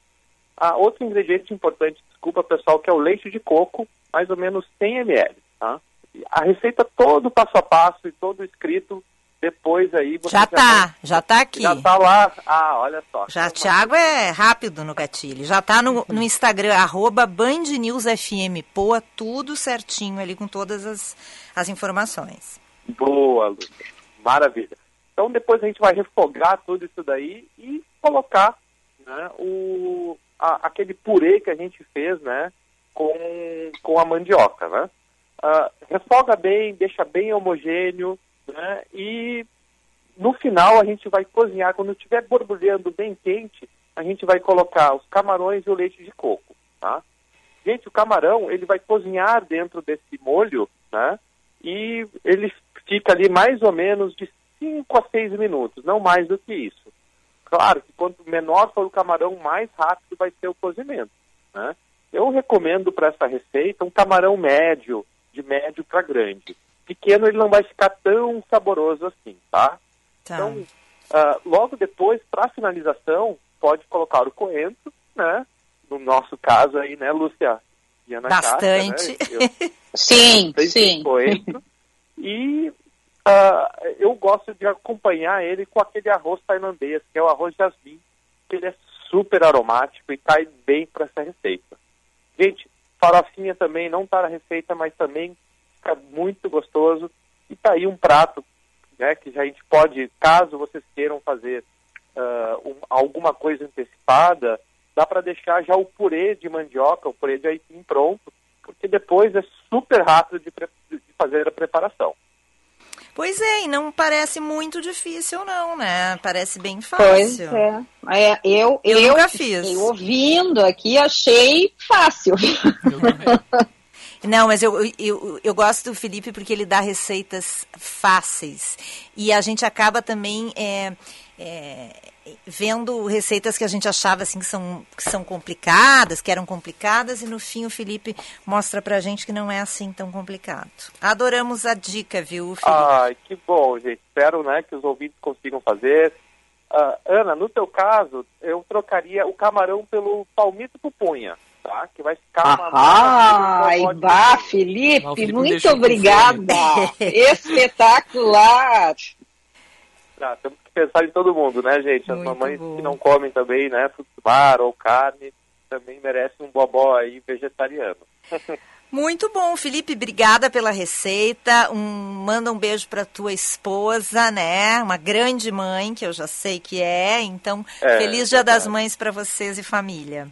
Ah, outro ingrediente importante, desculpa pessoal, que é o leite de coco, mais ou menos 100 ml. Tá? A receita todo passo a passo e todo escrito depois aí você já, já tá, já tá aqui. Já tá lá. Ah, olha só. Já, Thiago é rápido no gatilho. Já tá no, no Instagram, arroba Band News FM Poa, tudo certinho ali com todas as, as informações. Boa, Lu. Maravilha. Então depois a gente vai refogar tudo isso daí e colocar né, o, a, aquele purê que a gente fez, né, com, com a mandioca, né? Uh, refoga bem, deixa bem homogêneo, né? E no final a gente vai cozinhar, quando estiver borbulhando bem quente, a gente vai colocar os camarões e o leite de coco, tá? Gente, o camarão, ele vai cozinhar dentro desse molho, né? E ele fica ali mais ou menos de 5 a 6 minutos, não mais do que isso. Claro que quanto menor for o camarão, mais rápido vai ser o cozimento, né? Eu recomendo para essa receita um camarão médio, de médio para grande pequeno ele não vai ficar tão saboroso assim, tá? tá. Então, uh, logo depois, para finalização, pode colocar o coentro, né? No nosso caso aí, né, Lúcia? E Ana Bastante. Cássia, né? Eu, sim, sim. Coentro. E uh, eu gosto de acompanhar ele com aquele arroz tailandês, que é o arroz jasmim, que ele é super aromático e cai bem para essa receita. Gente, farofinha também não está na receita, mas também fica muito gostoso. E tá aí um prato né, que a gente pode, caso vocês queiram fazer uh, um, alguma coisa antecipada, dá para deixar já o purê de mandioca, o purê de aipim pronto, porque depois é super rápido de, de fazer a preparação. Pois é, e não parece muito difícil, não, né? Parece bem fácil. Pois é. é eu, eu, eu nunca fiz. Eu, ouvindo aqui, achei fácil. Eu Não, mas eu, eu, eu gosto do Felipe porque ele dá receitas fáceis. E a gente acaba também é, é, vendo receitas que a gente achava assim que são, que são complicadas, que eram complicadas, e no fim o Felipe mostra pra gente que não é assim tão complicado. Adoramos a dica, viu, Felipe? Ai, que bom, gente. Espero né, que os ouvintes consigam fazer. Uh, Ana, no teu caso, eu trocaria o camarão pelo palmito pupunha tá? Que vai ficar uma Ai, bah, Felipe, Não, Felipe muito obrigada. Espetacular. Tá, temos que pensar em todo mundo, né, gente? As muito mamães bom. que não comem também, né, frutos do mar ou carne, também merecem um bobó aí vegetariano. Muito bom, Felipe, obrigada pela receita. Um, manda um beijo para tua esposa, né? Uma grande mãe, que eu já sei que é. Então, é, feliz Dia das Mães para vocês e família.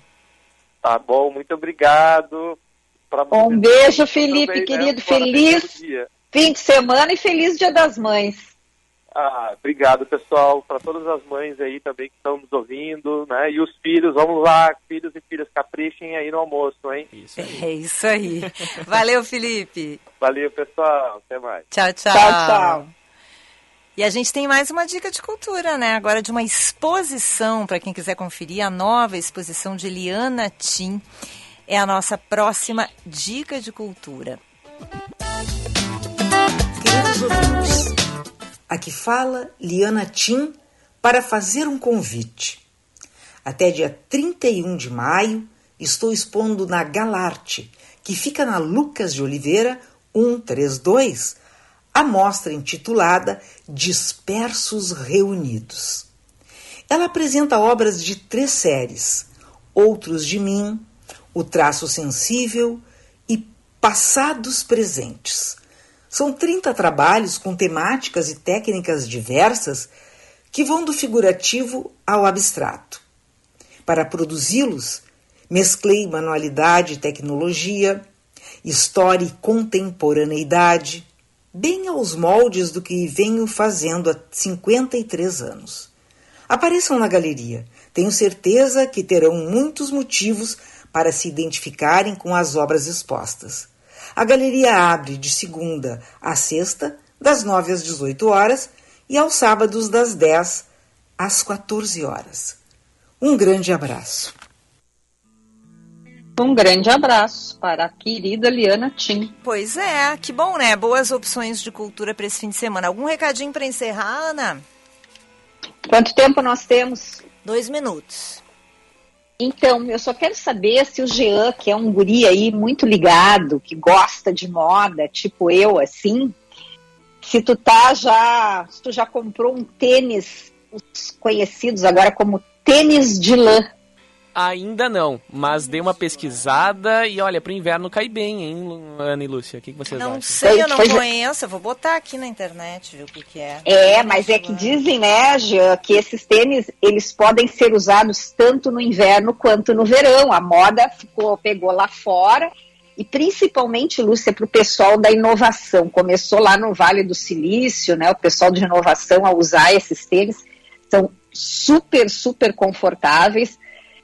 Tá bom, muito obrigado. um beijo, Felipe, também, né, querido. Né? Feliz fim de semana e feliz Dia das Mães. Ah, obrigado, pessoal, para todas as mães aí também que estão nos ouvindo, né? E os filhos, vamos lá, filhos e filhas, caprichem aí no almoço, hein? Isso é isso aí. Valeu, Felipe. Valeu, pessoal. Até mais. Tchau, tchau. Tchau, tchau. E a gente tem mais uma dica de cultura, né? Agora de uma exposição, para quem quiser conferir, a nova exposição de Liana Tim é a nossa próxima dica de cultura. Queridos ouvintes, Aqui fala Liana Tim para fazer um convite. Até dia 31 de maio estou expondo na Galarte, que fica na Lucas de Oliveira 132, a mostra intitulada Dispersos Reunidos. Ela apresenta obras de três séries: Outros de Mim, O Traço Sensível e Passados Presentes. São 30 trabalhos com temáticas e técnicas diversas que vão do figurativo ao abstrato. Para produzi-los, mesclei manualidade e tecnologia, história e contemporaneidade, bem aos moldes do que venho fazendo há 53 anos. Apareçam na galeria. Tenho certeza que terão muitos motivos para se identificarem com as obras expostas. A galeria abre de segunda a sexta, das 9 às 18 horas, e aos sábados, das 10 às 14 horas. Um grande abraço. Um grande abraço para a querida Liana Tim. Pois é, que bom, né? Boas opções de cultura para esse fim de semana. Algum recadinho para encerrar, Ana? Quanto tempo nós temos? Dois minutos. Então, eu só quero saber se o Jean, que é um guri aí muito ligado, que gosta de moda, tipo eu, assim, se tu tá já, se tu já comprou um tênis, os conhecidos agora como tênis de lã. Ainda não, mas dei uma pesquisada e olha, pro inverno cai bem, hein, Ana e Lúcia? O que, que vocês não acham? Não sei, eu não conheço, eu vou botar aqui na internet, ver o que, que é. É, mas é que dizem, né, Jean, que esses tênis, eles podem ser usados tanto no inverno quanto no verão. A moda ficou, pegou lá fora e principalmente, Lúcia, para o pessoal da inovação. Começou lá no Vale do Silício, né, o pessoal de inovação a usar esses tênis. São super, super confortáveis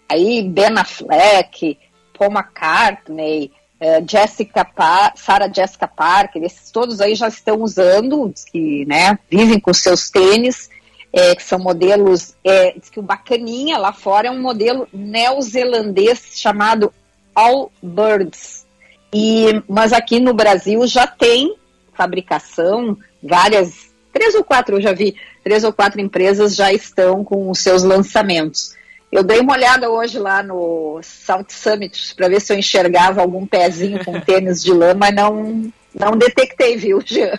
aí Ben Affleck, Paul McCartney, uh, Jessica pa Sarah Jessica Parker, esses todos aí já estão usando, que né, vivem com seus tênis, é, que são modelos, é, diz que o bacaninha lá fora é um modelo neozelandês chamado All Birds. E, mas aqui no Brasil já tem fabricação, várias, três ou quatro, eu já vi, três ou quatro empresas já estão com os seus lançamentos. Eu dei uma olhada hoje lá no South Summit para ver se eu enxergava algum pezinho com tênis de lã, mas não, não detectei, viu, Jean?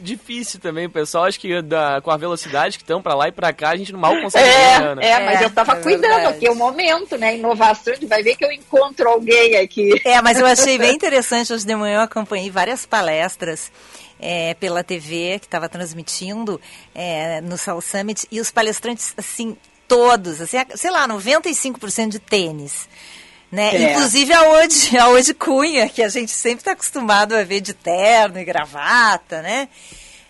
Difícil também, pessoal. Acho que da, com a velocidade que estão para lá e para cá, a gente mal consegue é, ver, né? É, mas é, eu tava é cuidando verdade. aqui, é o momento, né? Inovação, vai ver que eu encontro alguém aqui. É, mas eu achei bem interessante. Hoje de manhã eu acompanhei várias palestras é, pela TV que estava transmitindo é, no South Summit e os palestrantes, assim, todos, assim, sei lá, 95% de tênis. Né? É. Inclusive a Ode, a Ode Cunha, que a gente sempre está acostumado a ver de terno e gravata, né?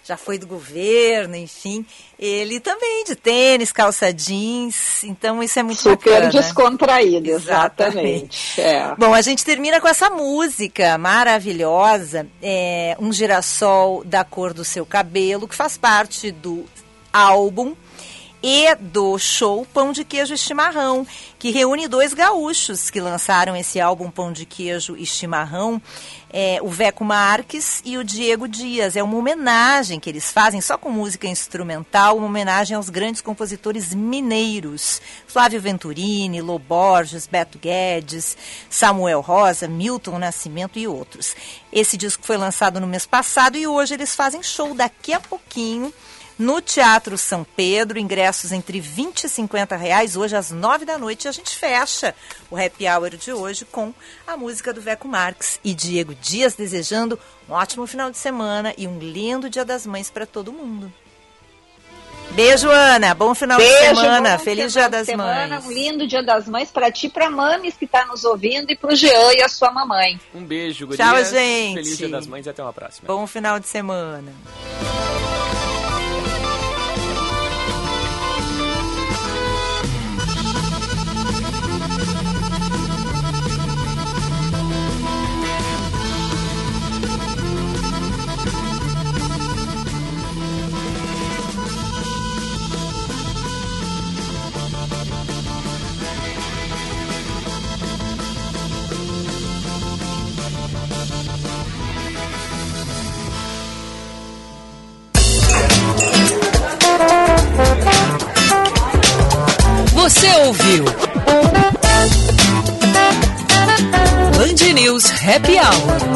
Já foi do governo, enfim. Ele também de tênis, calça jeans, então isso é muito Super bacana. descontraído, exatamente. exatamente. É. Bom, a gente termina com essa música maravilhosa, é, Um Girassol da Cor do Seu Cabelo, que faz parte do álbum e do show Pão de Queijo e Chimarrão, que reúne dois gaúchos que lançaram esse álbum Pão de Queijo e Chimarrão, é, o Veco Marques e o Diego Dias. É uma homenagem que eles fazem só com música instrumental, uma homenagem aos grandes compositores mineiros, Flávio Venturini, Lô Borges, Beto Guedes, Samuel Rosa, Milton Nascimento e outros. Esse disco foi lançado no mês passado e hoje eles fazem show daqui a pouquinho no Teatro São Pedro, ingressos entre 20 e 50 reais, hoje às 9 da noite. E a gente fecha o happy hour de hoje com a música do Veco Marques e Diego Dias, desejando um ótimo final de semana e um lindo Dia das Mães para todo mundo. Beijo, Ana. Bom final Beijo, de semana. Feliz Dia das semana, Mães. Um lindo Dia das Mães para ti, para mames que está nos ouvindo e para o Jean e a sua mamãe. Um beijo, gurias. Tchau, gente. Feliz Dia das Mães e até uma próxima. Bom final de semana. Happy Hour.